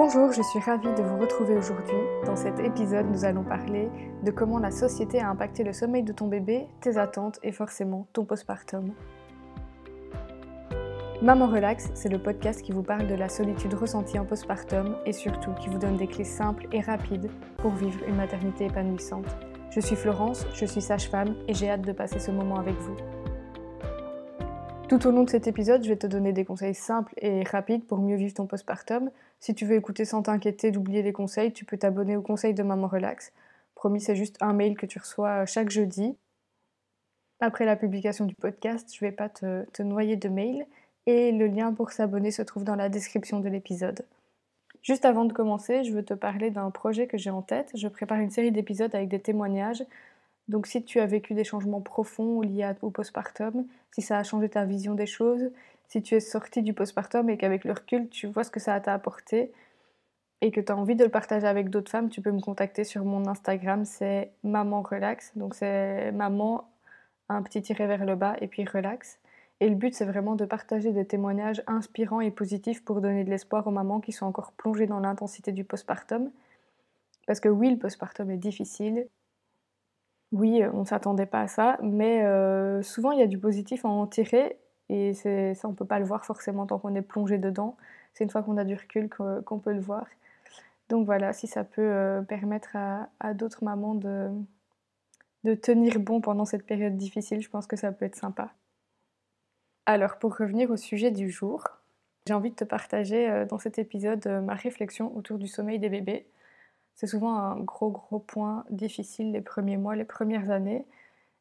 Bonjour, je suis ravie de vous retrouver aujourd'hui. Dans cet épisode, nous allons parler de comment la société a impacté le sommeil de ton bébé, tes attentes et forcément ton postpartum. Maman Relax, c'est le podcast qui vous parle de la solitude ressentie en postpartum et surtout qui vous donne des clés simples et rapides pour vivre une maternité épanouissante. Je suis Florence, je suis sage-femme et j'ai hâte de passer ce moment avec vous. Tout au long de cet épisode, je vais te donner des conseils simples et rapides pour mieux vivre ton postpartum. Si tu veux écouter sans t'inquiéter d'oublier les conseils, tu peux t'abonner au conseil de Maman Relax. Promis, c'est juste un mail que tu reçois chaque jeudi. Après la publication du podcast, je ne vais pas te, te noyer de mails et le lien pour s'abonner se trouve dans la description de l'épisode. Juste avant de commencer, je veux te parler d'un projet que j'ai en tête. Je prépare une série d'épisodes avec des témoignages donc si tu as vécu des changements profonds liés au postpartum, si ça a changé ta vision des choses, si tu es sorti du postpartum et qu'avec le recul, tu vois ce que ça t'a apporté et que tu as envie de le partager avec d'autres femmes, tu peux me contacter sur mon Instagram, c'est maman relax. Donc c'est maman, un petit tiré vers le bas et puis relax. Et le but, c'est vraiment de partager des témoignages inspirants et positifs pour donner de l'espoir aux mamans qui sont encore plongées dans l'intensité du postpartum. Parce que oui, le postpartum est difficile, oui, on ne s'attendait pas à ça, mais euh, souvent il y a du positif à en tirer et ça on ne peut pas le voir forcément tant qu'on est plongé dedans. C'est une fois qu'on a du recul qu'on peut le voir. Donc voilà, si ça peut euh, permettre à, d'autres mamans de, tenir bon pendant cette période difficile, je pense que ça peut être sympa. Alors pour revenir au sujet du jour, j'ai envie de te partager euh, dans cet épisode ma réflexion autour du sommeil des bébés c'est souvent un gros gros point difficile les premiers mois, les premières années.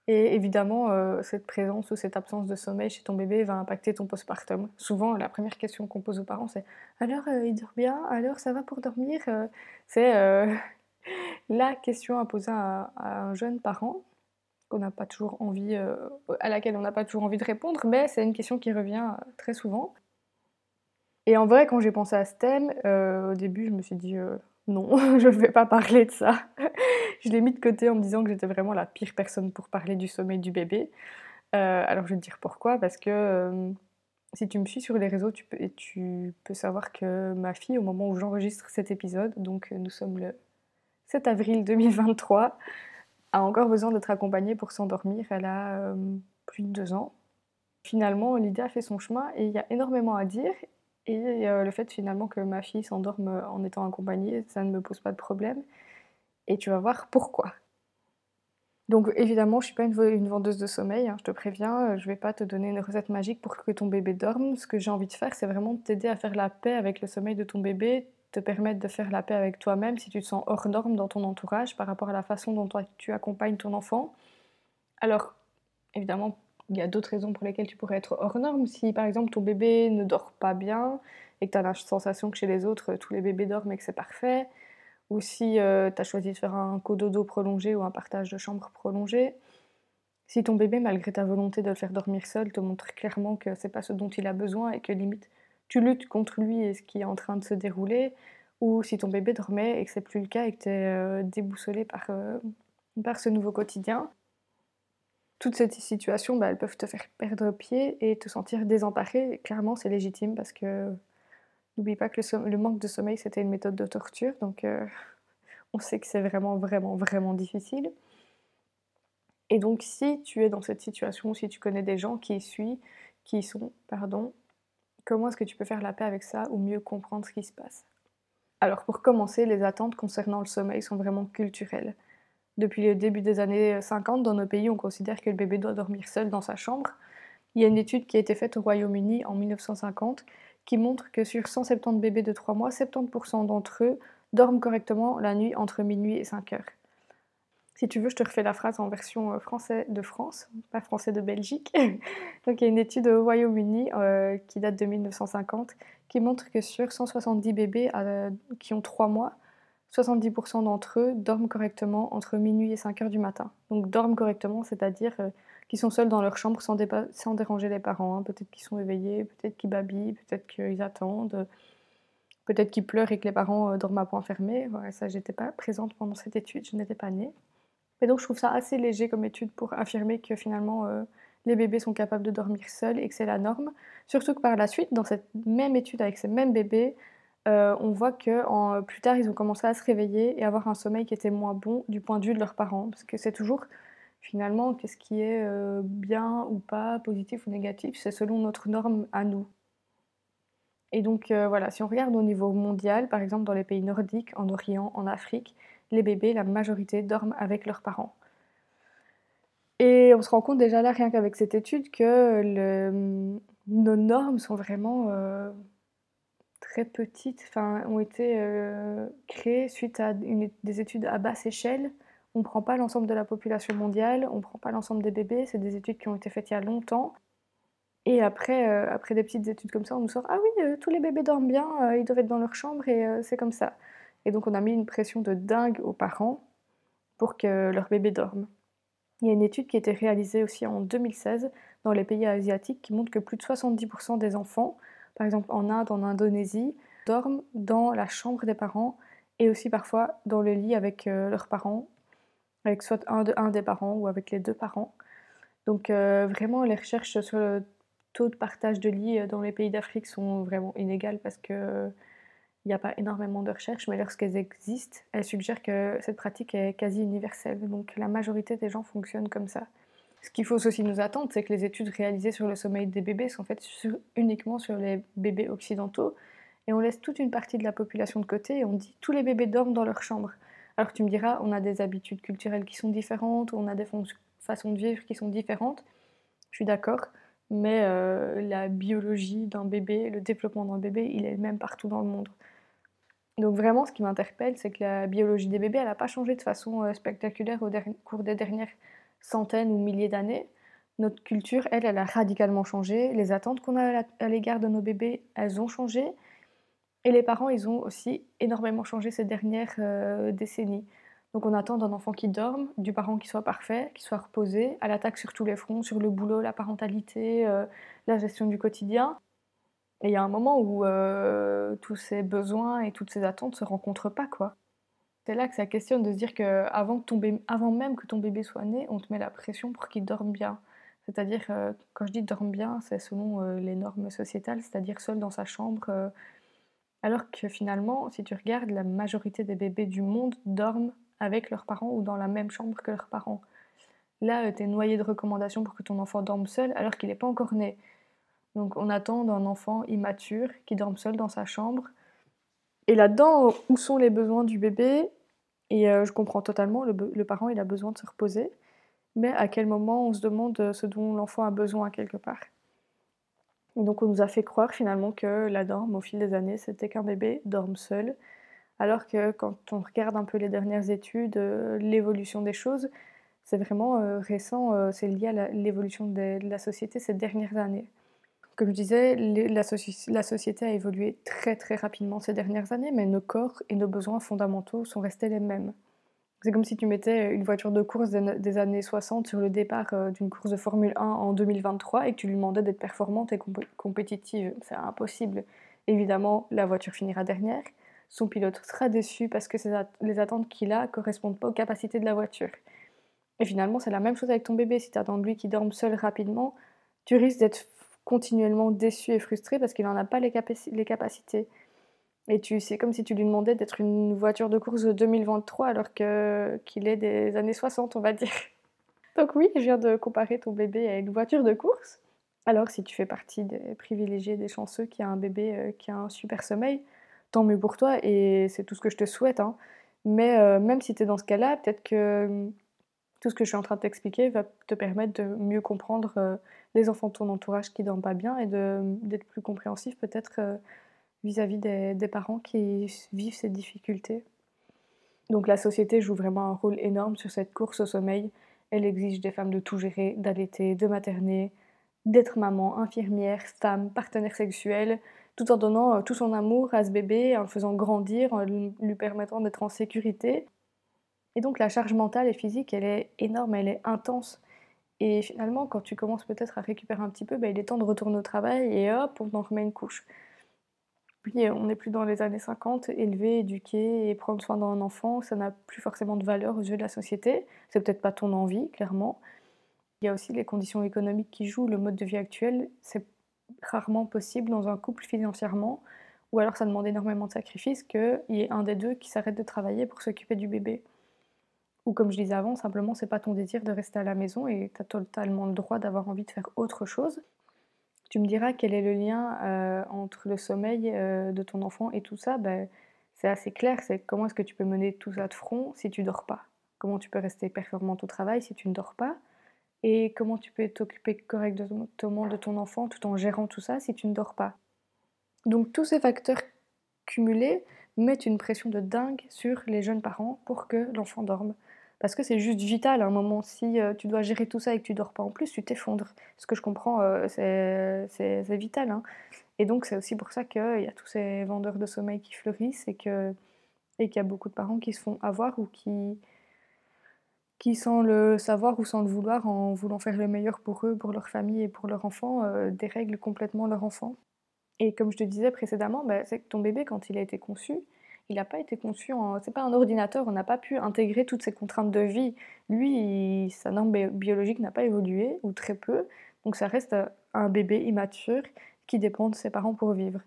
Et évidemment, euh, cette présence ou cette absence de sommeil chez ton bébé va impacter ton postpartum. Souvent, la première question qu'on pose aux parents, c'est Alors, euh, il dort bien? Alors, ça va pour dormir? Euh, C'est la question à poser à, un jeune parent qu'on n'a pas toujours envie, à laquelle on n'a pas toujours envie de répondre, mais c'est une question qui revient très souvent. Et en vrai, quand j'ai pensé à ce thème, au début, je me suis dit non, je ne vais pas parler de ça. je l'ai mis de côté en me disant que j'étais vraiment la pire personne pour parler du sommeil du bébé. Euh, alors je vais te dire pourquoi, parce que euh, si tu me suis sur les réseaux, tu peux, savoir que ma fille, au moment où j'enregistre cet épisode, donc nous sommes le 7 avril 2023, a encore besoin d'être accompagnée pour s'endormir. Elle a euh, plus de deux ans. Finalement, l'idée a fait son chemin et il y a énormément à dire. Et euh, le fait finalement que ma fille s'endorme en étant accompagnée, ça ne me pose pas de problème. Et tu vas voir pourquoi. Donc évidemment, je ne suis pas une, vendeuse de sommeil, hein, je te préviens, euh, je ne vais pas te donner une recette magique pour que ton bébé dorme. Ce que j'ai envie de faire, c'est vraiment t'aider à faire la paix avec le sommeil de ton bébé, te permettre de faire la paix avec toi-même si tu te sens hors norme dans ton entourage par rapport à la façon dont tu accompagnes ton enfant. Alors, évidemment, il y a d'autres raisons pour lesquelles tu pourrais être hors norme. Si par exemple ton bébé ne dort pas bien et que tu as la sensation que chez les autres tous les bébés dorment et que c'est parfait, ou si euh, tu as choisi de faire un cododo prolongé ou un partage de chambre prolongé, si ton bébé, malgré ta volonté de le faire dormir seul, te montre clairement que c'est pas ce dont il a besoin et que limite tu luttes contre lui et ce qui est en train de se dérouler, ou si ton bébé dormait et que c'est plus le cas et que tu es euh, déboussolé par, euh, par ce nouveau quotidien, toutes ces situations, bah, elles peuvent te faire perdre pied et te sentir désemparé. clairement, c'est légitime parce que n'oublie pas que le, manque de sommeil, c'était une méthode de torture. Donc, euh, on sait que c'est vraiment, vraiment, vraiment difficile. Et donc, si tu es dans cette situation, si tu connais des gens qui y suivent, qui y sont, pardon, comment est-ce que tu peux faire la paix avec ça ou mieux comprendre ce qui se passe? Alors, pour commencer, les attentes concernant le sommeil sont vraiment culturelles. Depuis le début des années 50, dans nos pays, on considère que le bébé doit dormir seul dans sa chambre. Il y a une étude qui a été faite au Royaume-Uni en 1950 qui montre que sur 170 bébés de 3 mois, 70% d'entre eux dorment correctement la nuit entre minuit et 5 heures. Si tu veux, je te refais la phrase en version euh, français de France, pas français de Belgique. Donc il y a une étude au Royaume-Uni euh, qui date de 1950 qui montre que sur 170 bébés euh, qui ont 3 mois, 70% d'entre eux dorment correctement entre minuit et 5 heures du matin. Donc dorment correctement, c'est-à-dire euh, qu'ils sont seuls dans leur chambre sans, déranger les parents. Hein. Peut-être qu'ils sont éveillés, peut-être qu'ils babillent, peut-être qu'ils attendent, peut-être qu'ils pleurent et que les parents euh, dorment à point fermé. Ouais, ça, j'étais pas présente pendant cette étude, je n'étais pas née. Mais donc je trouve ça assez léger comme étude pour affirmer que finalement euh, les bébés sont capables de dormir seuls et que c'est la norme. Surtout que par la suite, dans cette même étude avec ces mêmes bébés, on voit que plus tard, ils ont commencé à se réveiller et avoir un sommeil qui était moins bon du point de vue de leurs parents. Parce que c'est toujours, finalement, qu'est-ce qui est bien ou pas, positif ou négatif, c'est selon notre norme à nous. Et donc voilà, si on regarde au niveau mondial, par exemple dans les pays nordiques, en Orient, en Afrique, les bébés, la majorité, dorment avec leurs parents. Et on se rend compte déjà là, rien qu'avec cette étude, que nos normes sont vraiment euh, très petites, enfin, ont été euh, créées suite à des études à basse échelle. On ne prend pas l'ensemble de la population mondiale, on ne prend pas l'ensemble des bébés, c'est des études qui ont été faites il y a longtemps. Et après, euh, après des petites études comme ça, on nous sort Ah oui, tous les bébés dorment bien, ils doivent être dans leur chambre et c'est comme ça. Et donc on a mis une pression de dingue aux parents pour que leur bébé dorme. Il y a une étude qui a été réalisée aussi en 2016 dans les pays asiatiques qui montre que plus de 70% des enfants, par exemple en Inde, en Indonésie, dorment dans la chambre des parents et aussi parfois dans le lit avec euh, leurs parents, avec soit un, des parents ou avec les deux parents. Donc euh, vraiment les recherches sur le taux de partage de lit euh, dans les pays d'Afrique sont vraiment inégales parce que il n'y a pas énormément de recherches, mais lorsqu'elles existent, elles suggèrent que cette pratique est quasi universelle. Donc la majorité des gens fonctionnent comme ça. Ce qu'il faut aussi nous attendre, c'est que les études réalisées sur le sommeil des bébés sont faites uniquement sur les bébés occidentaux, et on laisse toute une partie de la population de côté, et on dit tous les bébés dorment dans leur chambre. Alors tu me diras, on a des habitudes culturelles qui sont différentes, on a des façons de vivre qui sont différentes. Je suis d'accord, mais euh, la biologie d'un bébé, le développement d'un bébé, il est le même partout dans le monde. Donc vraiment, ce qui m'interpelle, c'est que la biologie des bébés, elle n'a pas changé de façon euh, spectaculaire au cours des dernières centaines ou milliers d'années. Notre culture, elle, elle a radicalement changé. Les attentes qu'on a à l'égard de nos bébés, elles ont changé. Et les parents, ils ont aussi énormément changé ces dernières euh, décennies. Donc on attend d'un enfant qui dorme, du parent qui soit parfait, qui soit reposé, à l'attaque sur tous les fronts, sur le boulot, la parentalité, euh, la gestion du quotidien. Et il y a un moment où euh, tous ces besoins et toutes ces attentes se rencontrent pas, quoi. C'est là que ça questionne de se dire que avant, avant même que ton bébé soit né, on te met la pression pour qu'il dorme bien. C'est-à-dire, euh, quand je dis dorme bien, c'est selon euh, les normes sociétales, c'est-à-dire seul dans sa chambre. alors que finalement, si tu regardes, la majorité des bébés du monde dorment avec leurs parents ou dans la même chambre que leurs parents. Là, tu es noyé de recommandations pour que ton enfant dorme seul alors qu'il n'est pas encore né. Donc on attend d'un enfant immature qui dorme seul dans sa chambre. Et là-dedans, où sont les besoins du bébé? Et euh, je comprends totalement, le, parent, il a besoin de se reposer. Mais à quel moment on se demande ce dont l'enfant a besoin quelque part? Et donc on nous a fait croire finalement que la norme au fil des années, c'était qu'un bébé dorme seul. Alors que quand on regarde un peu les dernières études, euh, l'évolution des choses, c'est vraiment euh, récent, c'est lié à l'évolution de la société ces dernières années. Comme je disais, la, société a évolué très très rapidement ces dernières années, mais nos corps et nos besoins fondamentaux sont restés les mêmes. C'est comme si tu mettais une voiture de course des années 60 sur le départ euh, d'une course de Formule 1 en 2023 et que tu lui demandais d'être performante et compétitive. C'est impossible. Évidemment, la voiture finira dernière. Son pilote sera déçu parce que les attentes qu'il a correspondent pas aux capacités de la voiture. Et finalement, c'est la même chose avec ton bébé. Si tu attends lui qui dorme seul rapidement, tu risques d'être continuellement déçu et frustré parce qu'il n'en a pas les, capacités. Et tu c'est comme si tu lui demandais d'être une voiture de course de 2023 alors que qu'il est des années 60, on va dire. Donc oui, je viens de comparer ton bébé à une voiture de course. Alors si tu fais partie des privilégiés, des chanceux qui a un bébé euh, qui a un super sommeil, tant mieux pour toi et c'est tout ce que je te souhaite. Hein. Mais euh, même si tu es dans ce cas-là, peut-être que tout ce que je suis en train de t'expliquer va te permettre de mieux comprendre euh, les enfants de ton entourage qui dorment pas bien et d'être plus compréhensif peut-être euh, vis-à-vis des, des, parents qui vivent ces difficultés. Donc la société joue vraiment un rôle énorme sur cette course au sommeil. Elle exige des femmes de tout gérer, d'allaiter, de materner, d'être maman, infirmière, femme, partenaire sexuel, tout en donnant euh, tout son amour à ce bébé, en le faisant grandir, en lui permettant d'être en sécurité et donc la charge mentale et physique, elle est énorme, elle est intense. Et finalement, quand tu commences peut-être à récupérer un petit peu, ben, il est temps de retourner au travail et hop, on en remet une couche. Puis on n'est plus dans les années 50, élever, éduquer et prendre soin d'un enfant, ça n'a plus forcément de valeur aux yeux de la société. C'est peut-être pas ton envie, clairement. Il y a aussi les conditions économiques qui jouent, le mode de vie actuel, c'est rarement possible dans un couple financièrement. ou alors ça demande énormément de sacrifices qu'il y ait un des deux qui s'arrête de travailler pour s'occuper du bébé. Ou comme je disais avant, simplement c'est pas ton désir de rester à la maison et tu as totalement le droit d'avoir envie de faire autre chose. Tu me diras quel est le lien euh, entre le sommeil euh, de ton enfant et tout ça. Ben, c'est assez clair, c'est comment est-ce que tu peux mener tout ça de front si tu dors pas? Comment tu peux rester performante au travail si tu ne dors pas? Et comment tu peux t'occuper correctement de ton enfant tout en gérant tout ça si tu ne dors pas? Donc tous ces facteurs cumulés mettent une pression de dingue sur les jeunes parents pour que l'enfant dorme parce que c'est juste vital à un moment. Si euh, tu dois gérer tout ça et que tu dors pas en plus, tu t'effondres. Ce que je comprends, euh, c'est vital. Hein. Et donc c'est aussi pour ça qu'il y a tous ces vendeurs de sommeil qui fleurissent et qu'il et y a beaucoup de parents qui se font avoir ou qui, qui sans le savoir ou sans le vouloir, en voulant faire le meilleur pour eux, pour leur famille et pour leur enfant, euh, dérèglent complètement leur enfant. Et comme je te disais précédemment, bah, c'est que ton bébé, quand il a été conçu, il n'a pas été conçu en. C'est pas un ordinateur, on n'a pas pu intégrer toutes ces contraintes de vie. Lui, sa norme biologique n'a pas évolué, ou très peu, donc ça reste un bébé immature qui dépend de ses parents pour vivre.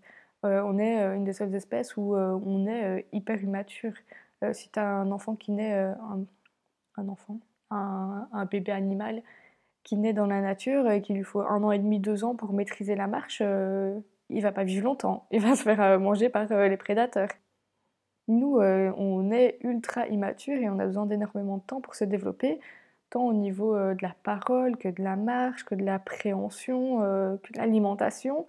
Euh, on est euh, une des seules espèces où euh, on est hyper immature. si tu as un enfant qui naît, un, enfant, un, un, bébé animal qui naît dans la nature et qu'il lui faut un an et demi, deux ans pour maîtriser la marche, il va pas vivre longtemps. Il va se faire manger par les prédateurs. Nous, euh, on est ultra immature et on a besoin d'énormément de temps pour se développer, tant au niveau euh, de la parole que de la marche, que de l'appréhension, euh, que de l'alimentation.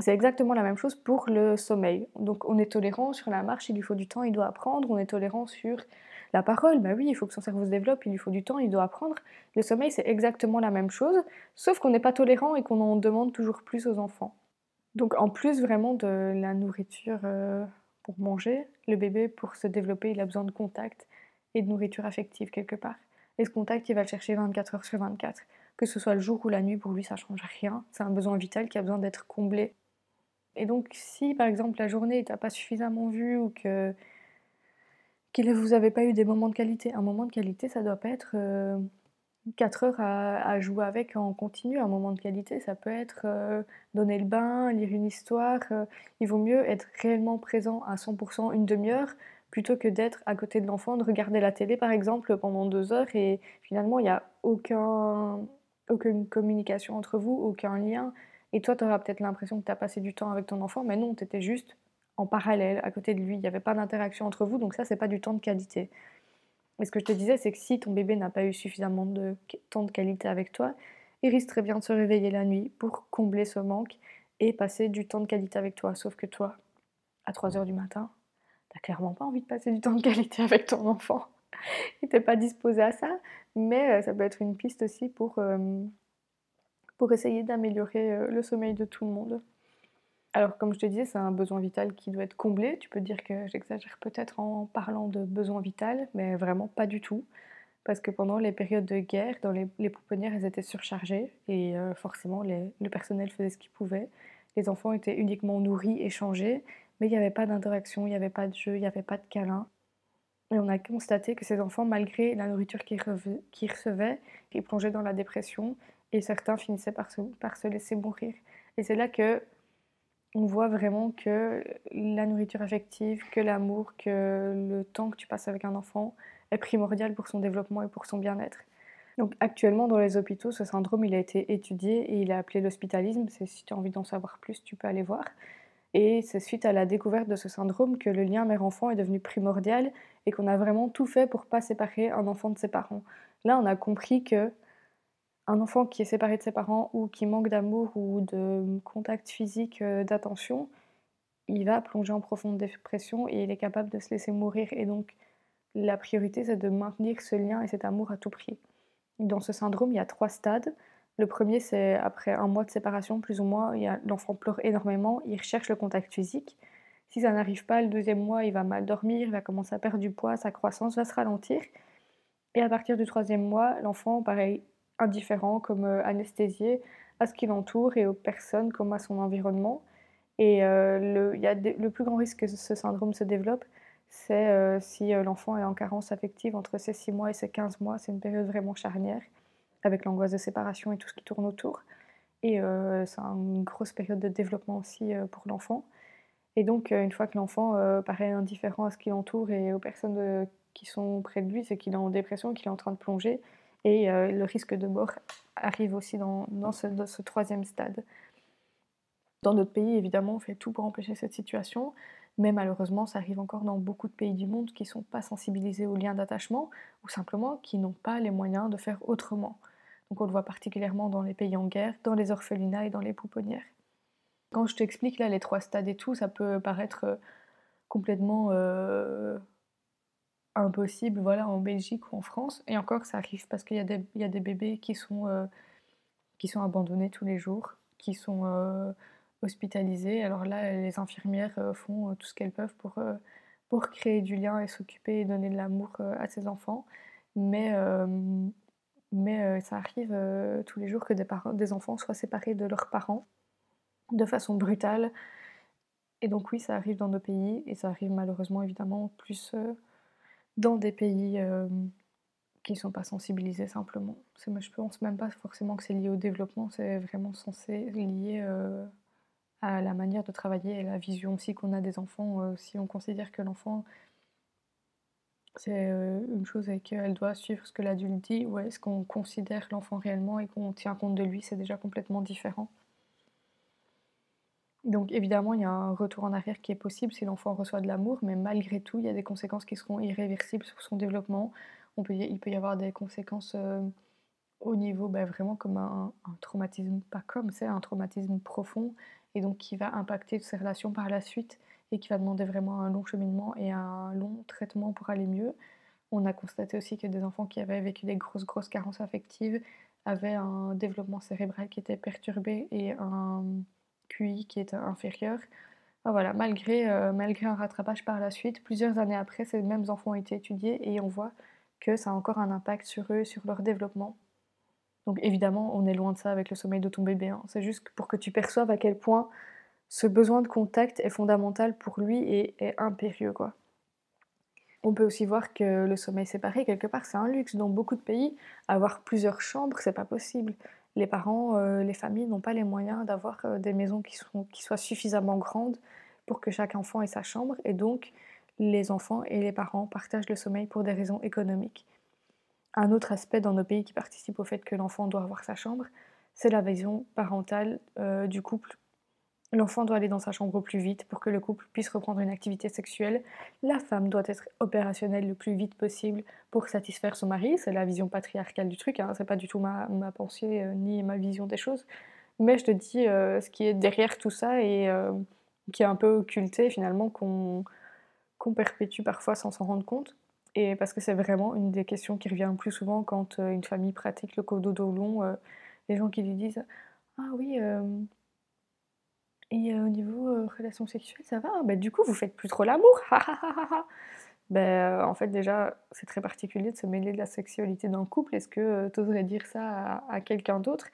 C'est exactement la même chose pour le sommeil. Donc on est tolérant sur la marche, il lui faut du temps, il doit apprendre. On est tolérant sur la parole, bah oui, il faut que son cerveau se développe, il lui faut du temps, il doit apprendre. Le sommeil, c'est exactement la même chose, sauf qu'on n'est pas tolérant et qu'on en demande toujours plus aux enfants. Donc en plus vraiment de la nourriture pour manger, le bébé, pour se développer, il a besoin de contact et de nourriture affective quelque part. Et ce contact, il va le chercher 24 heures sur 24. Que ce soit le jour ou la nuit, pour lui, ça change rien. C'est un besoin vital qui a besoin d'être comblé. Et donc, si par exemple la journée, tu pas suffisamment vu ou que, que vous n'avez pas eu des moments de qualité, un moment de qualité, ça doit pas être euh, 4 heures à, jouer avec en continu, un moment de qualité, ça peut être euh, donner le bain, lire une histoire. Euh, il vaut mieux être réellement présent à 100% une demi-heure plutôt que d'être à côté de l'enfant, de regarder la télé par exemple pendant deux heures et finalement il n'y a aucun, aucune communication entre vous, aucun lien. Et toi, tu auras peut-être l'impression que tu as passé du temps avec ton enfant, mais non, tu étais juste en parallèle à côté de lui. Il n'y avait pas d'interaction entre vous, donc ça, c'est pas du temps de qualité. Et ce que je te disais, c'est que si ton bébé n'a pas eu suffisamment de temps de qualité avec toi, il risque très bien de se réveiller la nuit pour combler ce manque et passer du temps de qualité avec toi. Sauf que toi, à 3h du matin, t'as clairement pas envie de passer du temps de qualité avec ton enfant. il t'es pas disposé à ça, mais euh, ça peut être une piste aussi pour, euh, pour essayer d'améliorer euh, le sommeil de tout le monde. Alors, comme je te disais, c'est un besoin vital qui doit être comblé. Tu peux dire que j'exagère peut-être en parlant de besoin vital, mais vraiment pas du tout. Parce que pendant les périodes de guerre, dans les, pouponnières, elles étaient surchargées et euh, forcément, le personnel faisait ce qu'il pouvait. Les enfants étaient uniquement nourris, échangés, mais il n'y avait pas d'interaction, il n'y avait pas de jeu, il n'y avait pas de câlin. Et on a constaté que ces enfants, malgré la nourriture qu'ils recevaient, ils plongeaient dans la dépression et certains finissaient par se laisser mourir. Et c'est là que on voit vraiment que la nourriture affective, que l'amour, que le temps que tu passes avec un enfant est primordial pour son développement et pour son bien-être. Donc actuellement dans les hôpitaux, ce syndrome il a été étudié et il est appelé l'hospitalisme. C'est si tu as envie d'en savoir plus, tu peux aller voir. Et c'est suite à la découverte de ce syndrome que le lien mère-enfant est devenu primordial et qu'on a vraiment tout fait pour pas séparer un enfant de ses parents. Là, on a compris que un enfant qui est séparé de ses parents ou qui manque d'amour ou de contact physique, euh, d'attention, il va plonger en profonde dépression et il est capable de se laisser mourir. Et donc, la priorité, c'est de maintenir ce lien et cet amour à tout prix. Dans ce syndrome, il y a trois stades. Le premier, c'est après un mois de séparation, plus ou moins, l'enfant pleure énormément, il recherche le contact physique. Si ça n'arrive pas, le deuxième mois, il va mal dormir, il va commencer à perdre du poids, sa croissance va se ralentir. Et à partir du troisième mois, l'enfant, pareil, indifférent, comme euh, anesthésié à ce qui l'entoure et aux personnes comme à son environnement. Et euh, le, y a le plus grand risque que ce syndrome se développe, c'est euh, si l'enfant est en carence affective entre ses 6 mois et ses 15 mois. C'est une période vraiment charnière, avec l'angoisse de séparation et tout ce qui tourne autour. Et c'est une grosse période de développement aussi pour l'enfant. Et donc, une fois que l'enfant paraît indifférent à ce qui l'entoure et aux personnes qui sont près de lui, c'est qu'il est en dépression, qu'il est en train de plonger. Et le risque de mort arrive aussi dans, ce, troisième stade. Dans notre pays, évidemment, on fait tout pour empêcher cette situation, mais malheureusement, ça arrive encore dans beaucoup de pays du monde qui ne sont pas sensibilisés aux liens d'attachement ou simplement qui n'ont pas les moyens de faire autrement. Donc on le voit particulièrement dans les pays en guerre, dans les orphelinats et dans les pouponnières. Quand je t'explique là les trois stades et tout, ça peut paraître euh, complètement euh, impossible voilà, en Belgique ou en France. Et encore, ça arrive parce qu'il y, a des bébés qui sont, euh, qui sont abandonnés tous les jours, qui sont hospitalisés. Alors là, les infirmières font tout ce qu'elles peuvent pour, pour créer du lien et s'occuper et donner de l'amour à ces enfants. Mais mais euh, ça arrive euh, tous les jours que des, parents, des enfants soient séparés de leurs parents de façon brutale. Et donc oui, ça arrive dans nos pays et ça arrive malheureusement évidemment plus euh, dans des pays qui ne sont pas sensibilisés simplement. Je pense même pas forcément que c'est lié au développement, c'est vraiment censé lié à la manière de travailler et la vision aussi qu'on a des enfants. si on considère que l'enfant c'est euh, une chose et qu'elle doit suivre ce que l'adulte dit ou est-ce qu'on considère l'enfant réellement et qu'on tient compte de lui, c'est déjà complètement différent. Donc évidemment, il y a un retour en arrière qui est possible si l'enfant reçoit de l'amour, mais malgré tout, il y a des conséquences qui seront irréversibles sur son développement. On il peut y avoir des conséquences euh, au niveau ben, vraiment comme un, un, traumatisme, pas comme, c'est un traumatisme profond, et donc qui va impacter ses relations par la suite et qui va demander vraiment un long cheminement et un long traitement pour aller mieux. On a constaté aussi que des enfants qui avaient vécu des grosses, grosses carences affectives avaient un développement cérébral qui était perturbé et un QI qui était inférieur. voilà, malgré, euh, malgré un rattrapage par la suite, plusieurs années après, ces mêmes enfants ont été étudiés et on voit que ça a encore un impact sur eux, sur leur développement. Donc évidemment, on est loin de ça avec le sommeil de ton bébé. Hein. C'est juste pour que tu perçoives à quel point ce besoin de contact est fondamental pour lui et est impérieux. Quoi. On peut aussi voir que le sommeil séparé, quelque part, c'est un luxe. Dans beaucoup de pays, avoir plusieurs chambres, c'est pas possible. Les parents, euh, les familles n'ont pas les moyens d'avoir euh, des maisons qui, soient suffisamment grandes pour que chaque enfant ait sa chambre. Et donc, les enfants et les parents partagent le sommeil pour des raisons économiques. Un autre aspect dans nos pays qui participe au fait que l'enfant doit avoir sa chambre, c'est la vision parentale euh, du couple L'enfant doit aller dans sa chambre au plus vite pour que le couple puisse reprendre une activité sexuelle. La femme doit être opérationnelle le plus vite possible pour satisfaire son mari. C'est la vision patriarcale du truc, hein. c'est pas du tout ma, pensée euh, ni ma vision des choses. Mais je te dis euh, ce qui est derrière tout ça et euh, qui est un peu occulté finalement, qu'on perpétue parfois sans s'en rendre compte. Et parce que c'est vraiment une des questions qui revient le plus souvent quand une famille pratique le cododo long. les gens qui lui disent Ah oui et au niveau relation sexuelle, ça va bah, Du coup, vous faites plus trop l'amour ben, En fait, déjà, c'est très particulier de se mêler de la sexualité d'un couple. Est-ce que tu oserais dire ça à, quelqu'un d'autre?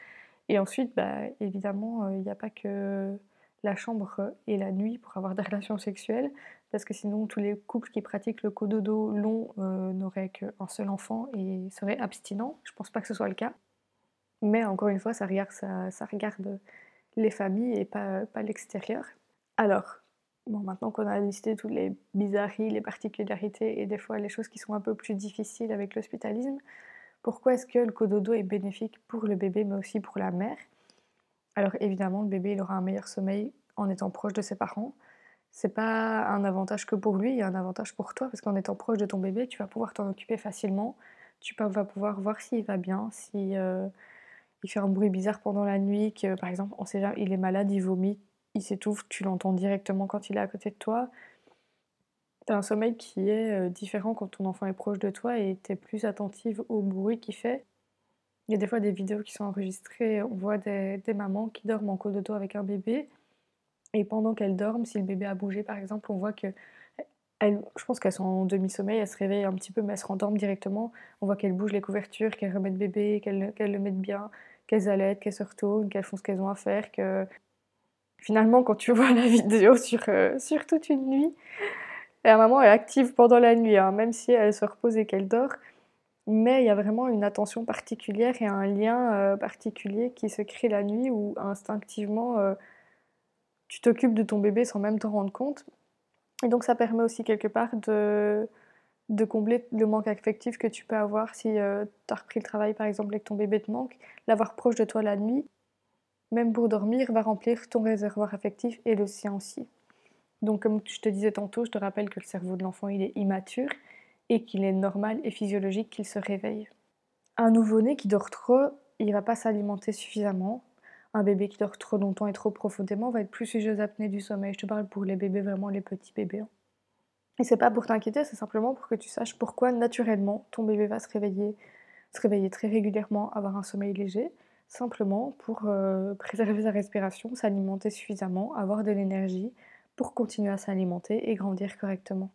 Et ensuite, bah, évidemment, il n'y a pas que la chambre et la nuit pour avoir des relations sexuelles, parce que sinon, tous les couples qui pratiquent le cododo long n'auraient qu'un seul enfant et seraient abstinents. Je pense pas que ce soit le cas. Mais encore une fois, ça regarde les familles et pas, pas l'extérieur. Alors, bon, maintenant qu'on a listé toutes les bizarreries, les particularités et des fois les choses qui sont un peu plus difficiles avec l'hospitalisme, pourquoi est-ce que le cododo est bénéfique pour le bébé mais aussi pour la mère? Alors évidemment, le bébé il aura un meilleur sommeil en étant proche de ses parents. C'est pas un avantage que pour lui, il y a un avantage pour toi parce qu'en étant proche de ton bébé, tu vas pouvoir t'en occuper facilement. Tu vas pouvoir voir s'il va bien, si euh, il fait un bruit bizarre pendant la nuit, que par exemple, on sait jamais, il est malade, il vomit, il s'étouffe, tu l'entends directement quand il est à côté de toi. T'as un sommeil qui est euh, différent quand ton enfant est proche de toi et t'es plus attentive au bruit qu'il fait. Il y a des fois des vidéos qui sont enregistrées, on voit des, mamans qui dorment en dos avec un bébé et pendant qu'elles dorment, si le bébé a bougé par exemple, on voit que je pense qu'elles sont en demi-sommeil, elles se réveillent un petit peu, mais elles se rendorment directement. On voit qu'elles bougent les couvertures, qu'elles remettent bébé, qu'elles le mettent bien, qu'elles allaitent, qu'elles se retournent, qu'elles font ce qu'elles ont à faire, que finalement quand tu vois la vidéo sur, euh, sur toute une nuit, la maman est active pendant la nuit, hein, même si elle se repose et qu'elle dort, mais il y a vraiment une attention particulière et un lien euh, particulier qui se crée la nuit où instinctivement euh, tu t'occupes de ton bébé sans même t'en rendre compte. Et donc ça permet aussi quelque part de, de combler le manque affectif que tu peux avoir si euh, tu as repris le travail par exemple et que ton bébé te manque. L'avoir proche de toi la nuit, même pour dormir, va remplir ton réservoir affectif et le sien aussi. Donc comme je te disais tantôt, je te rappelle que le cerveau de l'enfant il est immature et qu'il est normal et physiologique qu'il se réveille. Un nouveau-né qui dort trop, il va pas s'alimenter suffisamment. Un bébé qui dort trop longtemps et trop profondément va être plus sujet aux apnées du sommeil. Je te parle pour les bébés, vraiment les petits bébés. Hein. Et c'est pas pour t'inquiéter, c'est simplement pour que tu saches pourquoi naturellement ton bébé va se réveiller, se réveiller très régulièrement, avoir un sommeil léger, simplement pour euh, préserver sa respiration, s'alimenter suffisamment, avoir de l'énergie pour continuer à s'alimenter et grandir correctement.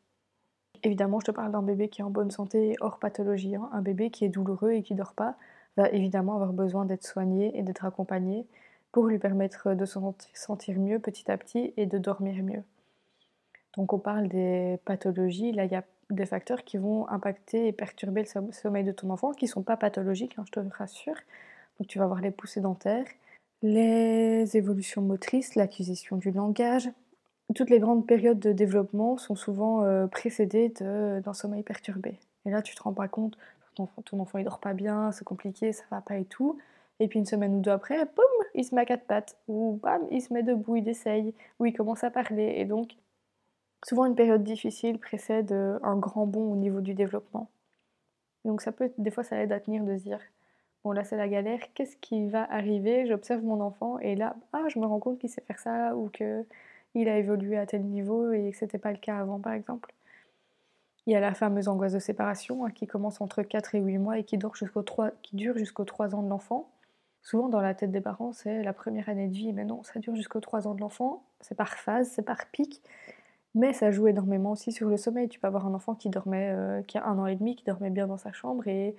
Évidemment, je te parle d'un bébé qui est en bonne santé hors pathologie. Hein. Un bébé qui est douloureux et qui dort pas va évidemment avoir besoin d'être soigné et d'être accompagné pour lui permettre de se sentir mieux petit à petit et de dormir mieux. Donc on parle des pathologies, là il y a des facteurs qui vont impacter et perturber le sommeil de ton enfant qui ne sont pas pathologiques, hein, je te rassure. Donc tu vas avoir les poussées dentaires, les évolutions motrices, l'acquisition du langage. Toutes les grandes périodes de développement sont souvent euh, précédées d'un sommeil perturbé. Et là tu te rends pas compte, ton, enfant il dort pas bien, c'est compliqué, ça va pas et tout. Et puis une semaine ou deux après, boum, il se met à quatre pattes, ou bam, il se met debout, il essaye, ou il commence à parler. Et donc Souvent, une période difficile précède euh, un grand bond au niveau du développement. Donc, ça peut, des fois, ça aide à tenir de se dire bon, là, c'est la galère, qu'est-ce qui va arriver? J'observe mon enfant et là, ah, je me rends compte qu'il sait faire ça ou qu'il a évolué à tel niveau et que c'était pas le cas avant, par exemple. Il y a la fameuse angoisse de séparation hein, qui commence entre 4 et 8 mois et qui dure jusqu'aux 3, qui dure jusqu'aux 3 ans de l'enfant. Souvent, dans la tête des parents, c'est la première année de vie, mais non, ça dure jusqu'aux 3 ans de l'enfant. C'est par phase, c'est par pic. Mais ça joue énormément aussi sur le sommeil. Tu peux avoir un enfant qui dormait, euh, qui a un an et demi, qui dormait bien dans sa chambre et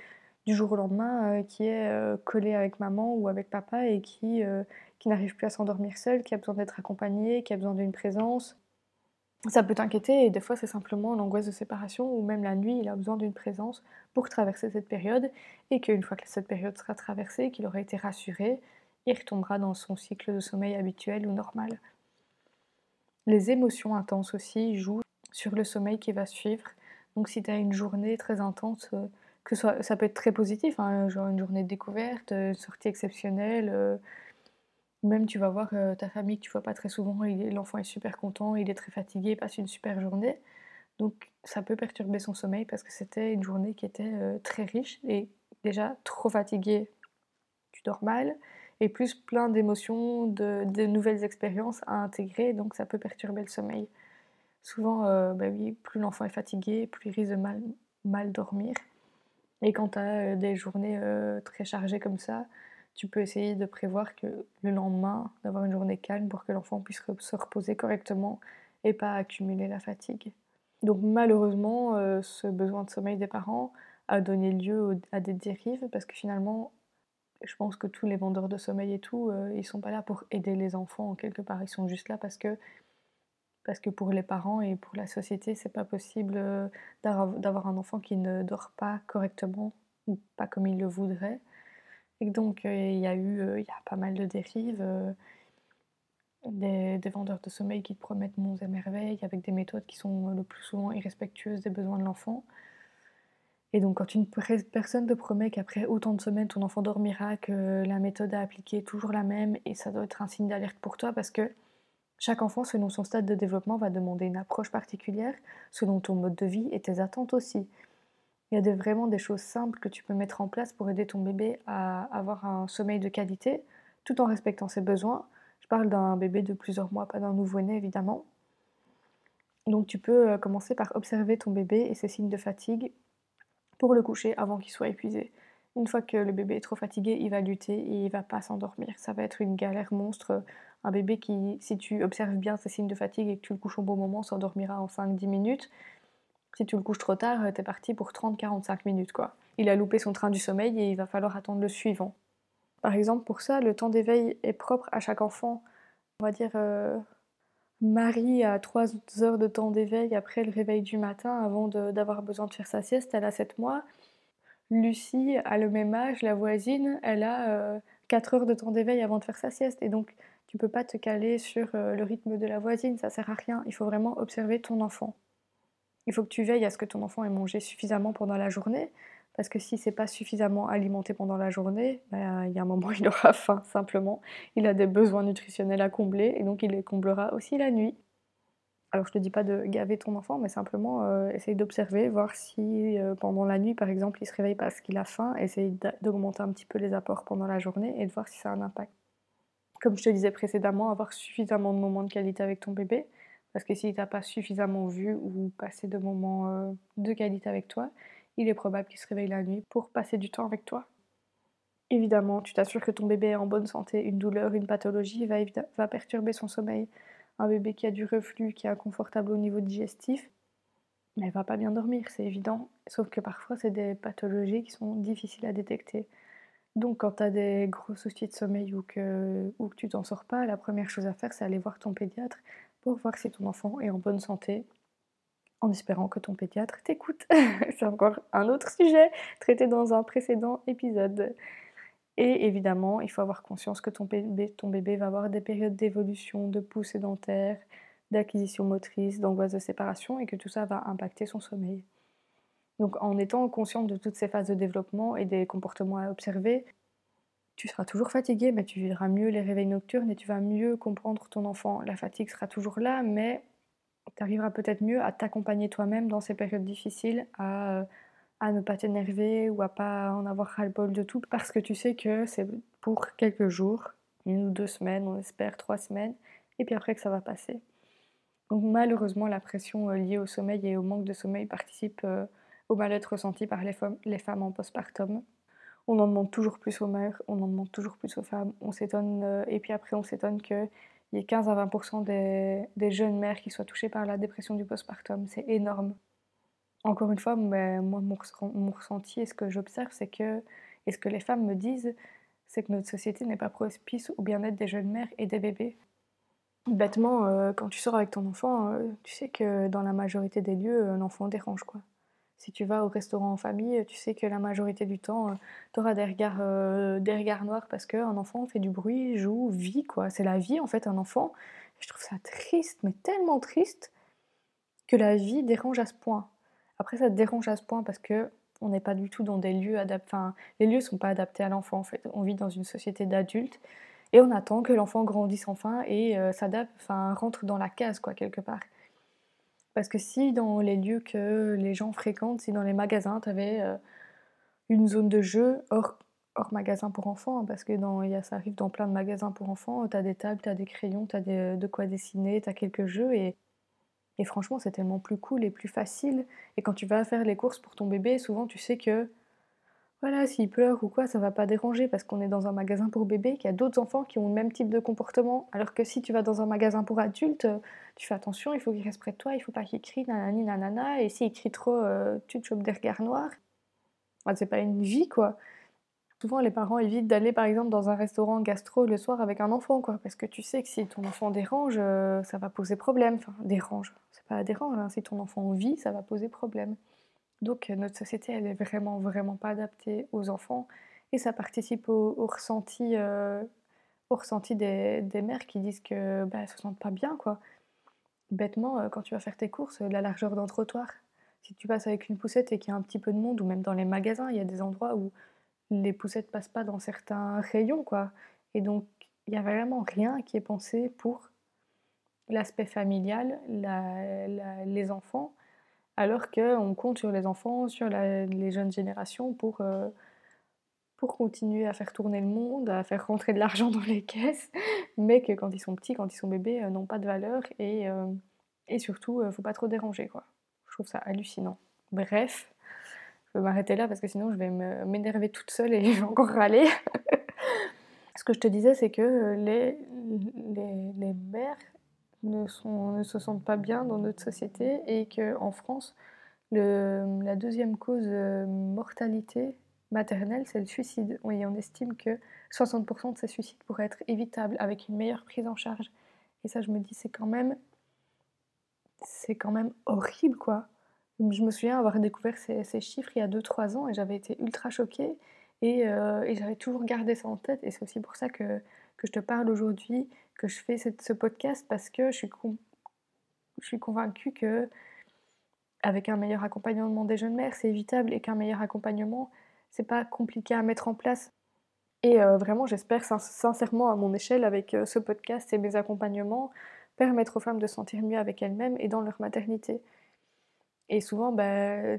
du jour au lendemain euh, qui est euh, collé avec maman ou avec papa et qui, qui n'arrive plus à s'endormir seul, qui a besoin d'être accompagné, qui a besoin d'une présence. Ça peut t'inquiéter et des fois c'est simplement l'angoisse de séparation ou même la nuit il a besoin d'une présence pour traverser cette période et qu'une fois que cette période sera traversée, qu'il aura été rassuré, il retombera dans son cycle de sommeil habituel ou normal. Les émotions intenses aussi jouent sur le sommeil qui va suivre. Donc si tu as une journée très intense, euh, que ça peut être très positif, hein, genre une journée de découverte, une sortie exceptionnelle, euh, même tu vas voir euh, ta famille que tu vois pas très souvent, l'enfant est super content, il est très fatigué, passe une super journée. Donc ça peut perturber son sommeil parce que c'était une journée qui était très riche et déjà trop fatigué, tu dors mal et plus plein d'émotions, de, nouvelles expériences à intégrer, donc ça peut perturber le sommeil. Souvent, euh, bah oui, plus l'enfant est fatigué, plus il risque de mal, dormir. Et quand tu as euh, des journées euh, très chargées comme ça, tu peux essayer de prévoir que le lendemain, d'avoir une journée calme pour que l'enfant puisse se reposer correctement et pas accumuler la fatigue. Donc malheureusement, ce besoin de sommeil des parents a donné lieu à des dérives parce que finalement, je pense que tous les vendeurs de sommeil et tout, euh, ils sont pas là pour aider les enfants quelque part, ils sont juste là parce que parce que pour les parents et pour la société, c'est pas possible euh, d'avoir un enfant qui ne dort pas correctement ou pas comme il le voudrait. Et donc euh, il y a eu il y a pas mal de dérives. Des, vendeurs de sommeil qui te promettent monts et merveilles avec des méthodes qui sont le plus souvent irrespectueuses des besoins de l'enfant. Et donc quand une personne te promet qu'après autant de semaines, ton enfant dormira, que la méthode à appliquer est toujours la même, et ça doit être un signe d'alerte pour toi parce que chaque enfant, selon son stade de développement, va demander une approche particulière, selon ton mode de vie et tes attentes aussi. Il y a vraiment des choses simples que tu peux mettre en place pour aider ton bébé à avoir un sommeil de qualité, tout en respectant ses besoins. Je parle d'un bébé de plusieurs mois, pas d'un nouveau-né évidemment. Donc tu peux euh, commencer par observer ton bébé et ses signes de fatigue pour le coucher avant qu'il soit épuisé. Une fois que le bébé est trop fatigué, il va lutter et il va pas s'endormir. Ça va être une galère monstre. Un bébé qui, si tu observes bien ses signes de fatigue et que tu le couches au bon moment, s'endormira en 5-10 minutes. Si tu le couches trop tard, t'es parti pour 30-45 minutes quoi. Il a loupé son train du sommeil et il va falloir attendre le suivant. Par exemple, pour ça, le temps d'éveil est propre à chaque enfant. On va dire euh, Marie a 3 heures de temps d'éveil après le réveil du matin avant d'avoir besoin de faire sa sieste, elle a 7 mois. Lucie a le même âge, la voisine, elle a 4 euh, heures de temps d'éveil avant de faire sa sieste. Et donc, Tu peux pas te caler sur le rythme de la voisine, ça sert à rien. Il faut vraiment observer ton enfant. Il faut que tu veilles à ce que ton enfant ait mangé suffisamment pendant la journée, parce que si c'est pas suffisamment alimenté pendant la journée, bah, il y a un moment il aura faim simplement. Il a des besoins nutritionnels à combler et donc il les comblera aussi la nuit. Alors je te dis pas de gaver ton enfant, mais simplement euh, essaye d'observer, voir si euh, pendant la nuit par exemple il se réveille parce qu'il a faim, essaye d'augmenter un petit peu les apports pendant la journée et de voir si ça a un impact. Comme je te disais précédemment, avoir suffisamment de moments de qualité avec ton bébé, parce que s'il t'a pas suffisamment vu ou passé de moments euh, de qualité avec toi, il est probable qu'il se réveille la nuit pour passer du temps avec toi. Évidemment, tu t'assures que ton bébé est en bonne santé. Une douleur, une pathologie va, perturber son sommeil. Un bébé qui a du reflux, qui est inconfortable au niveau digestif, elle va pas bien dormir, c'est évident. Sauf que parfois, c'est des pathologies qui sont difficiles à détecter. Donc, quand tu as des gros soucis de sommeil ou que, ou que tu t'en sors pas, la première chose à faire, c'est aller voir ton pédiatre pour voir si ton enfant est en bonne santé en espérant que ton pédiatre t'écoute. C'est encore un autre sujet traité dans un précédent épisode. Et évidemment, il faut avoir conscience que ton bébé, va avoir des périodes d'évolution, de poussée dentaire, d'acquisition motrice, d'angoisse de séparation et que tout ça va impacter son sommeil. Donc en étant consciente de toutes ces phases de développement et des comportements à observer, tu seras toujours fatigué, mais tu vivras mieux les réveils nocturnes et tu vas mieux comprendre ton enfant. La fatigue sera toujours là, mais tu arriveras peut-être mieux à t'accompagner toi-même dans ces périodes difficiles, à, euh, à ne pas t'énerver ou à pas en avoir ras-le-bol de tout, parce que tu sais que c'est pour quelques jours, une ou deux semaines, on espère trois semaines, et puis après que ça va passer. Donc malheureusement, la pression euh, liée au sommeil et au manque de sommeil participe euh, au mal-être ressenti par les femmes, les femmes en postpartum. On en demande toujours plus aux mères, on en demande toujours plus aux femmes, on s'étonne, et puis après on s'étonne que il y a 15 à 20 des, jeunes mères qui soient touchées par la dépression du postpartum. C'est énorme. Encore une fois, moi, mon, ressenti et ce que j'observe, c'est que, et ce que les femmes me disent, c'est que notre société n'est pas propice au bien-être des jeunes mères et des bébés. Bêtement, euh, quand tu sors avec ton enfant, euh, tu sais que dans la majorité des lieux, l'enfant dérange, quoi. Si tu vas au restaurant en famille, tu sais que la majorité du temps, euh, tu auras des regards, euh, des regards noirs parce qu'un enfant fait du bruit, joue, vit, quoi. C'est la vie, en fait, un enfant. Je trouve ça triste, mais tellement triste, que la vie dérange à ce point. Après, ça dérange à ce point parce que on n'est pas du tout dans des lieux adaptés. Enfin, les lieux sont pas adaptés à l'enfant, en fait. On vit dans une société d'adultes et on attend que l'enfant grandisse enfin et euh, s'adapte, enfin, rentre dans la case, quoi, quelque part. Parce que si dans les lieux que les gens fréquentent, si dans les magasins, tu avais euh, une zone de jeu hors, magasin pour enfants, parce que dans, ça arrive dans plein de magasins pour enfants, tu as des tables, tu as des crayons, tu as de quoi dessiner, tu as quelques jeux, et, et franchement c'est tellement plus cool et plus facile. Et quand tu vas faire les courses pour ton bébé, souvent tu sais que voilà, s'il pleure ou quoi, ça va pas déranger parce qu'on est dans un magasin pour bébés, qu'il y a d'autres enfants qui ont le même type de comportement. Alors que si tu vas dans un magasin pour adultes, tu fais attention, il faut qu'il reste près de toi, il faut pas qu'il crie nanani nanana, et s'il crie trop, euh, tu te chopes des regards noirs. c'est pas une vie quoi. Souvent les parents évitent d'aller par exemple dans un restaurant gastro le soir avec un enfant quoi, parce que tu sais que si ton enfant dérange, euh, ça va poser problème. Enfin, dérange, c'est pas dérange, hein. si ton enfant vit, ça va poser problème. Donc euh, notre société, elle est vraiment, vraiment pas adaptée aux enfants et ça participe au, ressenti, euh, au ressenti des, mères qui disent que bah, se sentent pas bien quoi. Bêtement, euh, quand tu vas faire tes courses, la largeur d'un trottoir. Si tu passes avec une poussette et qu'il y a un petit peu de monde, ou même dans les magasins, il y a des endroits où les poussettes passent pas dans certains rayons, quoi. Et donc, il n'y a vraiment rien qui est pensé pour l'aspect familial, les enfants, alors qu'on compte sur les enfants, sur les jeunes générations pour, euh, pour continuer à faire tourner le monde, à faire rentrer de l'argent dans les caisses, mais que quand ils sont petits, quand ils sont bébés, euh, n'ont pas de valeur et, euh, et surtout, faut pas trop déranger. Quoi. Je trouve ça hallucinant. Bref, je vais m'arrêter là parce que sinon je vais m'énerver toute seule et je vais encore râler. Ce que je te disais, c'est que les, les, les mères ne, se sentent pas bien dans notre société et qu'en France, la deuxième cause de mortalité maternelle, c'est le suicide. Oui, on estime que 60% de ces suicides pourraient être évitables avec une meilleure prise en charge. Et ça, je me dis, c'est quand même, c'est quand même horrible, quoi. Je me souviens avoir découvert ces, chiffres il y a 2-3 ans et j'avais été ultra choquée euh, et j'avais toujours gardé ça en tête. Et c'est aussi pour ça que que je te parle aujourd'hui, que je fais ce podcast parce que je suis, convaincue que avec un meilleur accompagnement des jeunes mères, c'est évitable et qu'un meilleur accompagnement, c'est pas compliqué à mettre en place. Et euh, vraiment, j'espère sincèrement à mon échelle, avec euh, ce podcast et mes accompagnements, permettre aux femmes de se sentir mieux avec elles-mêmes et dans leur maternité. Et souvent, bah,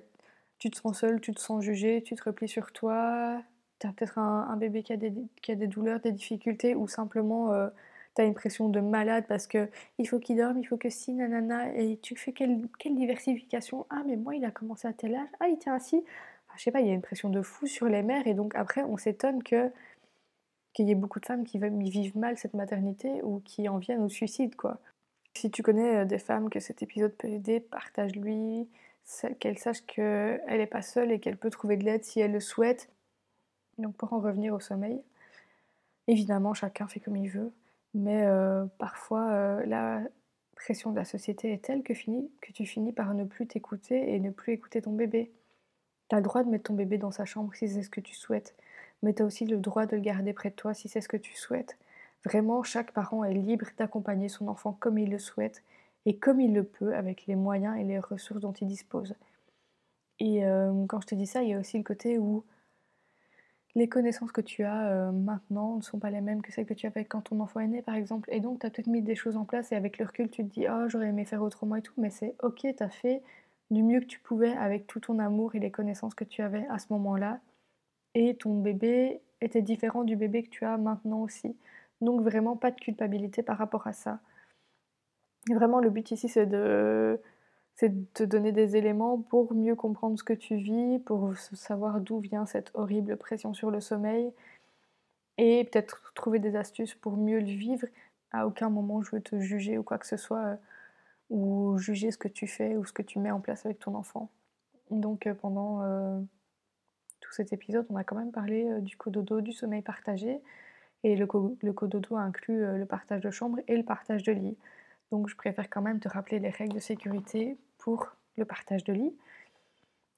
tu te sens seule, tu te sens jugée, tu te replies sur toi, tu as peut-être un, bébé qui a, des, qui a, des, douleurs, des difficultés, ou simplement euh, tu as une pression de malade parce que il faut qu'il dorme, il faut que si, nanana, et tu fais quelle, quelle, diversification? Ah, mais moi, il a commencé à tel âge, ah, il tient ainsi. je sais pas, il y a une pression de fou sur les mères, et donc après, on s'étonne que qu'il y ait beaucoup de femmes qui vivent mal cette maternité ou qui en viennent au suicide, quoi. Si tu connais euh, des femmes que cet épisode peut aider, partage-lui, qu'elle sache qu'elle n'est pas seule et qu'elle peut trouver de l'aide si elle le souhaite. Donc pour en revenir au sommeil, évidemment chacun fait comme il veut, mais euh, parfois euh, la pression de la société est telle que, tu finis par ne plus t'écouter et ne plus écouter ton bébé. Tu as le droit de mettre ton bébé dans sa chambre si c'est ce que tu souhaites, mais tu as aussi le droit de le garder près de toi si c'est ce que tu souhaites. Vraiment, chaque parent est libre d'accompagner son enfant comme il le souhaite et comme il le peut avec les moyens et les ressources dont il dispose. Et euh, quand je te dis ça, il y a aussi le côté où les connaissances que tu as euh, maintenant ne sont pas les mêmes que celles que tu avais quand ton enfant est né, par exemple. Et donc, tu as peut-être mis des choses en place et avec le recul, tu te dis Oh, j'aurais aimé faire autrement et tout, mais c'est ok, tu as fait du mieux que tu pouvais avec tout ton amour et les connaissances que tu avais à ce moment-là. Et ton bébé était différent du bébé que tu as maintenant aussi. Donc, vraiment, pas de culpabilité par rapport à ça. Vraiment, le but ici, c'est de, c'est de te donner des éléments pour mieux comprendre ce que tu vis, pour savoir d'où vient cette horrible pression sur le sommeil, et peut-être trouver des astuces pour mieux le vivre. À aucun moment je veux te juger ou quoi que ce soit, euh, ou juger ce que tu fais ou ce que tu mets en place avec ton enfant. Donc euh, pendant euh, tout cet épisode, on a quand même parlé du cododo, du sommeil partagé, et le, le cododo inclut le partage de chambre et le partage de lit. Donc je préfère quand même te rappeler les règles de sécurité pour le partage de lit.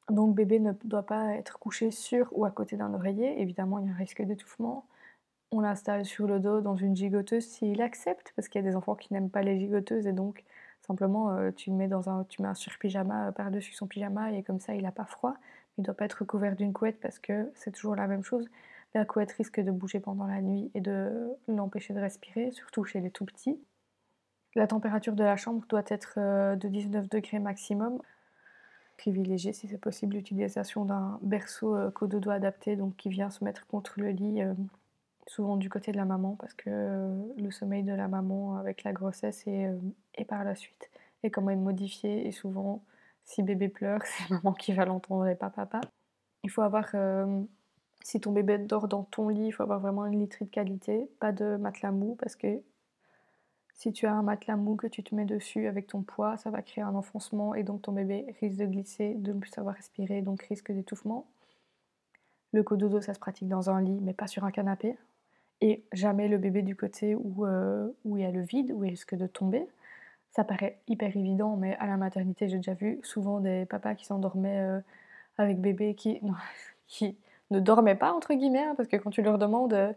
Donc bébé ne doit pas être couché sur ou à côté d'un oreiller. Évidemment, il y a un risque d'étouffement. On l'installe sur le dos dans une gigoteuse s'il accepte, parce qu'il y a des enfants qui n'aiment pas les gigoteuses et donc simplement euh, tu, mets dans un, tu mets un sur-pyjama euh, par-dessus son pyjama et comme ça il n'a pas froid. Il ne doit pas être couvert d'une couette parce que c'est toujours la même chose. La couette risque de bouger pendant la nuit et de l'empêcher de respirer, surtout chez les tout petits. La température de la chambre doit être euh, de 19 degrés maximum. Privilégier, si c'est possible, l'utilisation d'un berceau euh, cododo adapté, donc qui vient se mettre contre le lit, euh, souvent du côté de la maman, parce que le sommeil de la maman avec la grossesse et, par la suite est quand même modifié. Et souvent, si bébé pleure, c'est maman qui va l'entendre et pas papa. Il faut avoir si ton bébé dort dans ton lit, il faut avoir vraiment une literie de qualité, pas de matelas mou parce que si tu as un matelas mou que tu te mets dessus avec ton poids, ça va créer un enfoncement et donc ton bébé risque de glisser, de ne plus savoir respirer, donc risque d'étouffement. Le cododo, ça se pratique dans un lit, mais pas sur un canapé. Et jamais le bébé du côté où, euh, où il y a le vide, où il risque de tomber. Ça paraît hyper évident, mais à la maternité, j'ai déjà vu souvent des papas qui s'endormaient euh, avec bébé qui, ne dormaient pas, entre guillemets, hein, parce que quand tu leur demandes euh,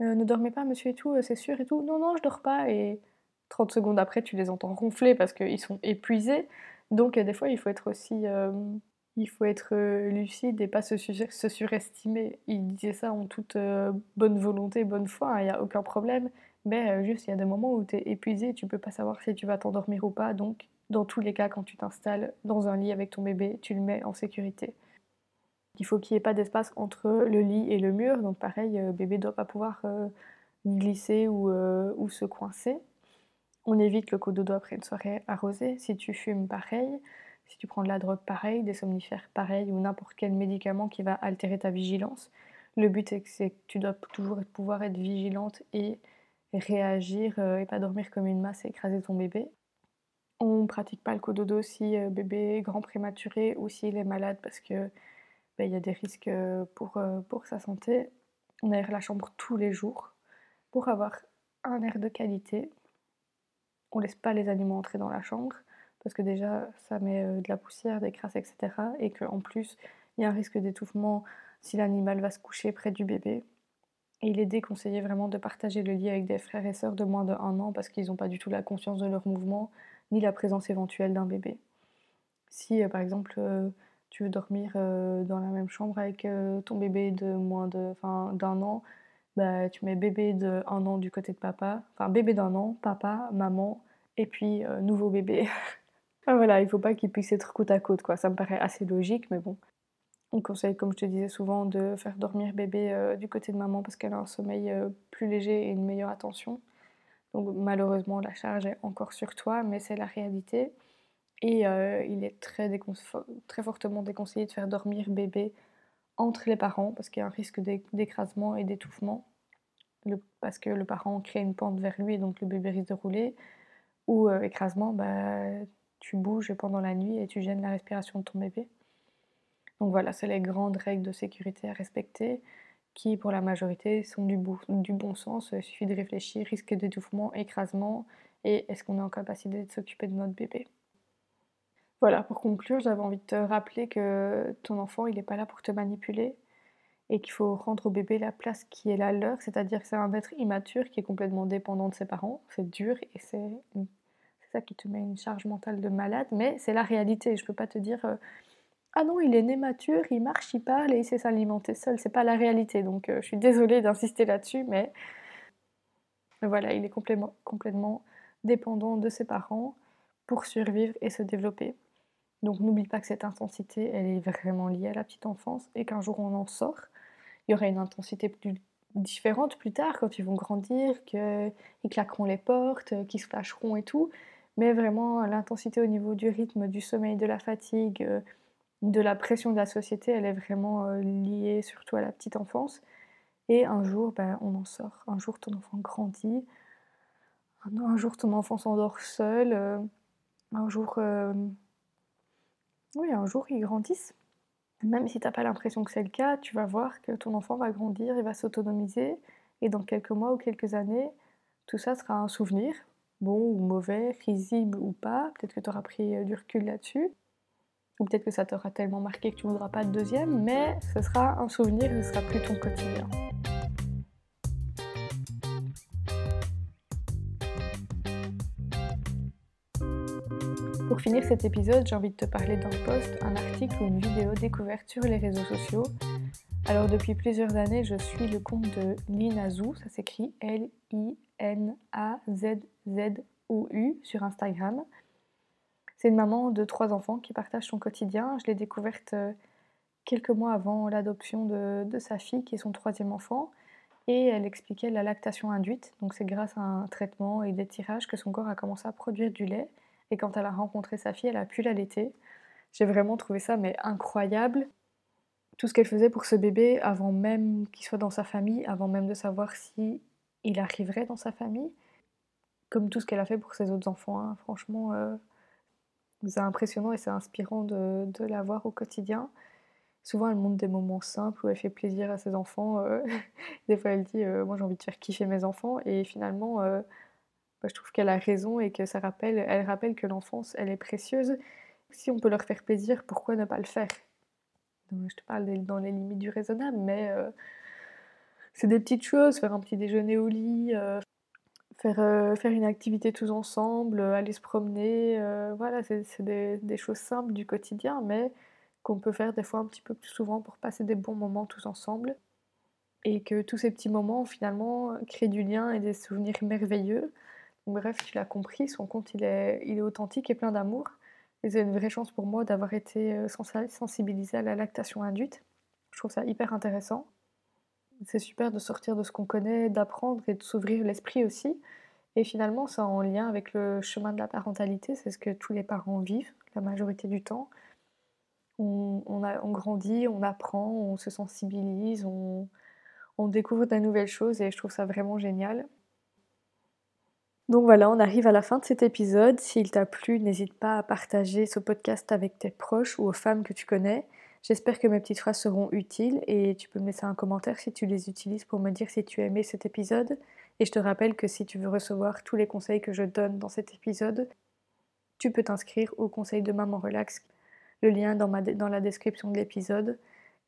euh, ne dormez pas, monsieur et tout, euh, c'est sûr et tout. Non, non, je dors pas. Et 30 secondes après, tu les entends ronfler parce qu'ils sont épuisés. Donc, euh, des fois, il faut être aussi. il faut être lucide et pas se, surestimer. Il disait ça en toute bonne volonté, bonne foi, hein, il n'y a aucun problème. Mais juste, il y a des moments où tu es épuisé, tu peux pas savoir si tu vas t'endormir ou pas. Donc, dans tous les cas, quand tu t'installes dans un lit avec ton bébé, tu le mets en sécurité. Il faut qu'il n'y ait pas d'espace entre le lit et le mur. Donc pareil, euh, bébé ne doit pas pouvoir euh, glisser euh, ou, se coincer. On évite le cododo après une soirée arrosée. Si tu fumes, pareil. Si tu prends de la drogue, pareil. Des somnifères, pareil. Ou n'importe quel médicament qui va altérer ta vigilance. Le but, c'est que tu dois toujours pouvoir être vigilante et réagir et pas dormir comme une masse et écraser ton bébé. On ne pratique pas le cododo si bébé est grand prématuré ou s'il est malade parce que ben, il y a des risques euh, pour, euh, pour sa santé. On aère la chambre tous les jours pour avoir un air de qualité. On laisse pas les animaux entrer dans la chambre parce que déjà ça met euh, de la poussière, des crasses, etc. Et qu'en plus il y a un risque d'étouffement si l'animal va se coucher près du bébé. Il est déconseillé vraiment de partager le lit avec des frères et sœurs de moins de un an parce qu'ils n'ont pas du tout la conscience de leur mouvement ni la présence éventuelle d'un bébé. Si par exemple tu veux dormir dans la même chambre avec ton bébé de moins de, d'un an, bah, tu mets bébé de un an du côté de papa, enfin bébé d'un an, papa, maman, et puis nouveau bébé. voilà, il faut pas qu'ils puissent être côte à côte, quoi. Ça me paraît assez logique, mais bon. On conseille, comme je te disais souvent, de faire dormir bébé du côté de maman parce qu'elle a un sommeil plus léger et une meilleure attention. Donc malheureusement, la charge est encore sur toi, mais c'est la réalité. Et il est très, fortement déconseillé de faire dormir bébé entre les parents parce qu'il y a un risque d'écrasement et d'étouffement. parce que le parent crée une pente vers lui et donc le bébé risque de rouler. Ou écrasement, bah, tu bouges pendant la nuit et tu gênes la respiration de ton bébé. Donc voilà, c'est les grandes règles de sécurité à respecter qui, pour la majorité, sont du bon sens. Il suffit de réfléchir, risque d'étouffement, écrasement et est-ce qu'on est en capacité de s'occuper de notre bébé? Voilà, pour conclure, j'avais envie de te rappeler que ton enfant, il n'est pas là pour te manipuler et qu'il faut rendre au bébé la place qui est la leur, c'est-à-dire que c'est un être immature qui est complètement dépendant de ses parents. C'est dur et c'est ça qui te met une charge mentale de malade, mais c'est la réalité. Je peux pas te dire euh, ah non, il est né mature, il marche, il parle et il sait s'alimenter seul. C'est pas la réalité, donc euh, je suis désolée d'insister là-dessus, mais voilà, il est complètement dépendant de ses parents pour survivre et se développer. Donc n'oublie pas que cette intensité, elle est vraiment liée à la petite enfance et qu'un jour on en sort. Il y aura une intensité plus différente plus tard quand ils vont grandir, qu'ils claqueront les portes, qu'ils se fâcheront et tout. Mais vraiment, l'intensité au niveau du rythme, du sommeil, de la fatigue, euh, de la pression de la société, elle est vraiment euh, liée surtout à la petite enfance. Et un jour, ben, on en sort. Un jour, ton enfant grandit. Un, jour, ton enfant s'endort seul. Euh, un jour, oui, un jour, ils grandissent. Même si tu n'as pas l'impression que c'est le cas, tu vas voir que ton enfant va grandir, il va s'autonomiser. Et dans quelques mois ou quelques années, tout ça sera un souvenir, bon ou mauvais, risible ou pas. Peut-être que tu auras pris euh, du recul là-dessus. Ou peut-être que ça t'aura tellement marqué que tu ne voudras pas de deuxième, mais ce sera un souvenir, ce sera plus ton quotidien. Pour finir cet épisode, j'ai envie de te parler d'un post, un article ou une vidéo découverte sur les réseaux sociaux. Alors depuis plusieurs années, je suis le compte de Linazou, ça s'écrit L-I-N-A-Z-Z-O-U sur Instagram. C'est une maman de trois enfants qui partage son quotidien. Je l'ai découverte euh, quelques mois avant l'adoption de, de, sa fille, qui est son troisième enfant. Et elle expliquait la lactation induite. Donc c'est grâce à un traitement et des tirages que son corps a commencé à produire du lait. Et quand elle a rencontré sa fille, elle a pu l'allaiter. J'ai vraiment trouvé ça mais incroyable. Tout ce qu'elle faisait pour ce bébé avant même qu'il soit dans sa famille, avant même de savoir si il arriverait dans sa famille. Comme tout ce qu'elle a fait pour ses autres enfants. Hein. Franchement, euh, c'est impressionnant et c'est inspirant de, la voir au quotidien. Souvent, elle montre des moments simples où elle fait plaisir à ses enfants. Euh. des fois, elle dit euh, Moi, j'ai envie de faire kiffer mes enfants. Et finalement, bah, je trouve qu'elle a raison et que ça rappelle, elle rappelle que l'enfance, elle est précieuse. Si on peut leur faire plaisir, pourquoi ne pas le faire? Je te parle dans les limites du raisonnable, mais euh, c'est des petites choses, faire un petit déjeuner au lit, euh, faire, euh, faire une activité tous ensemble, aller se promener, voilà, c'est des, des, choses simples du quotidien, mais qu'on peut faire des fois un petit peu plus souvent pour passer des bons moments tous ensemble. Et que tous ces petits moments, finalement, créent du lien et des souvenirs merveilleux bref, tu l'as compris, son compte il est, authentique et plein d'amour. Et c'est une vraie chance pour moi d'avoir été euh, sensibilisée à la lactation induite. Je trouve ça hyper intéressant. C'est super de sortir de ce qu'on connaît, d'apprendre et de s'ouvrir l'esprit aussi. Et finalement, c'est en lien avec le chemin de la parentalité, c'est ce que tous les parents vivent la majorité du temps. On, on, grandit, on apprend, on se sensibilise, on, on découvre de nouvelles choses et je trouve ça vraiment génial. Donc voilà, on arrive à la fin de cet épisode. S'il t'a plu, n'hésite pas à partager ce podcast avec tes proches ou aux femmes que tu connais. J'espère que mes petites phrases seront utiles et tu peux me laisser un commentaire si tu les utilises pour me dire si tu as aimé cet épisode. Et je te rappelle que si tu veux recevoir tous les conseils que je donne dans cet épisode, tu peux t'inscrire au conseil de Maman Relax. Le lien dans, dans la description de l'épisode.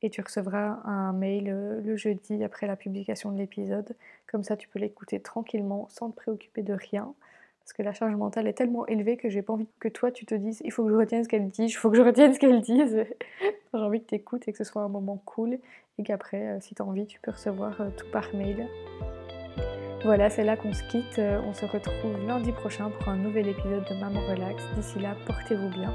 Et tu recevras un mail euh, le jeudi après la publication de l'épisode. Comme ça, tu peux l'écouter tranquillement sans te préoccuper de rien. Parce que la charge mentale est tellement élevée que j'ai pas envie que toi tu te dises il faut que je retienne ce qu'elle dit, il faut que je retienne ce qu'elle dise. j'ai envie que tu écoutes et que ce soit un moment cool et qu'après, euh, si tu as envie, tu peux recevoir euh, tout par mail. Voilà, c'est là qu'on se quitte. On se retrouve lundi prochain pour un nouvel épisode de Maman Relax. D'ici là, portez-vous bien.